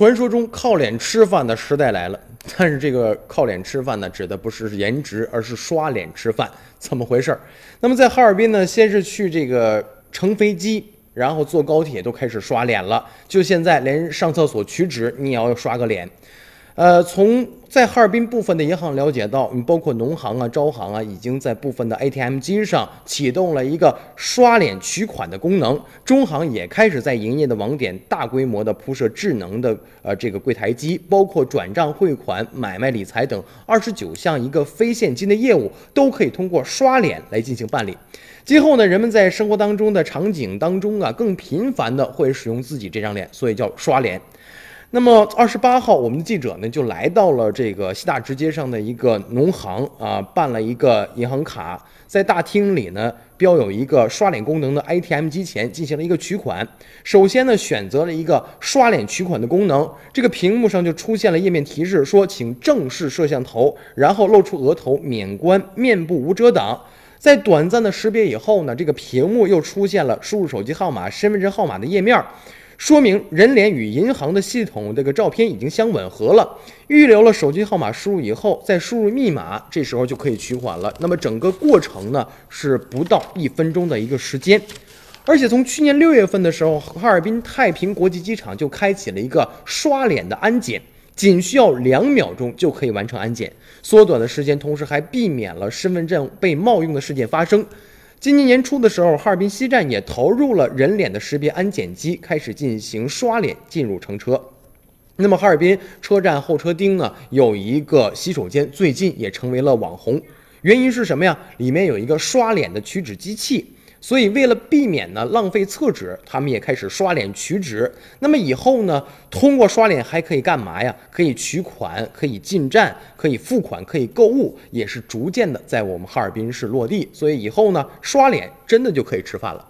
传说中靠脸吃饭的时代来了，但是这个靠脸吃饭呢，指的不是颜值，而是刷脸吃饭，怎么回事儿？那么在哈尔滨呢，先是去这个乘飞机，然后坐高铁都开始刷脸了，就现在连上厕所取纸你也要刷个脸。呃，从在哈尔滨部分的银行了解到，包括农行啊、招行啊，已经在部分的 ATM 机上启动了一个刷脸取款的功能。中行也开始在营业的网点大规模的铺设智能的呃这个柜台机，包括转账、汇款、买卖、理财等二十九项一个非现金的业务都可以通过刷脸来进行办理。今后呢，人们在生活当中的场景当中啊，更频繁的会使用自己这张脸，所以叫刷脸。那么二十八号，我们的记者呢就来到了这个西大直街上的一个农行啊，办了一个银行卡，在大厅里呢标有一个刷脸功能的 ATM 机前进行了一个取款。首先呢选择了一个刷脸取款的功能，这个屏幕上就出现了页面提示说，请正视摄像头，然后露出额头，免关，面部无遮挡。在短暂的识别以后呢，这个屏幕又出现了输入手机号码、身份证号码的页面。说明人脸与银行的系统这个照片已经相吻合了，预留了手机号码输入以后再输入密码，这时候就可以取款了。那么整个过程呢是不到一分钟的一个时间，而且从去年六月份的时候，哈尔滨太平国际机场就开启了一个刷脸的安检，仅需要两秒钟就可以完成安检，缩短了时间，同时还避免了身份证被冒用的事件发生。今年年初的时候，哈尔滨西站也投入了人脸的识别安检机，开始进行刷脸进入乘车。那么，哈尔滨车站候车厅呢，有一个洗手间，最近也成为了网红。原因是什么呀？里面有一个刷脸的取纸机器。所以，为了避免呢浪费厕纸，他们也开始刷脸取纸。那么以后呢，通过刷脸还可以干嘛呀？可以取款，可以进站，可以付款，可以购物，也是逐渐的在我们哈尔滨市落地。所以以后呢，刷脸真的就可以吃饭了。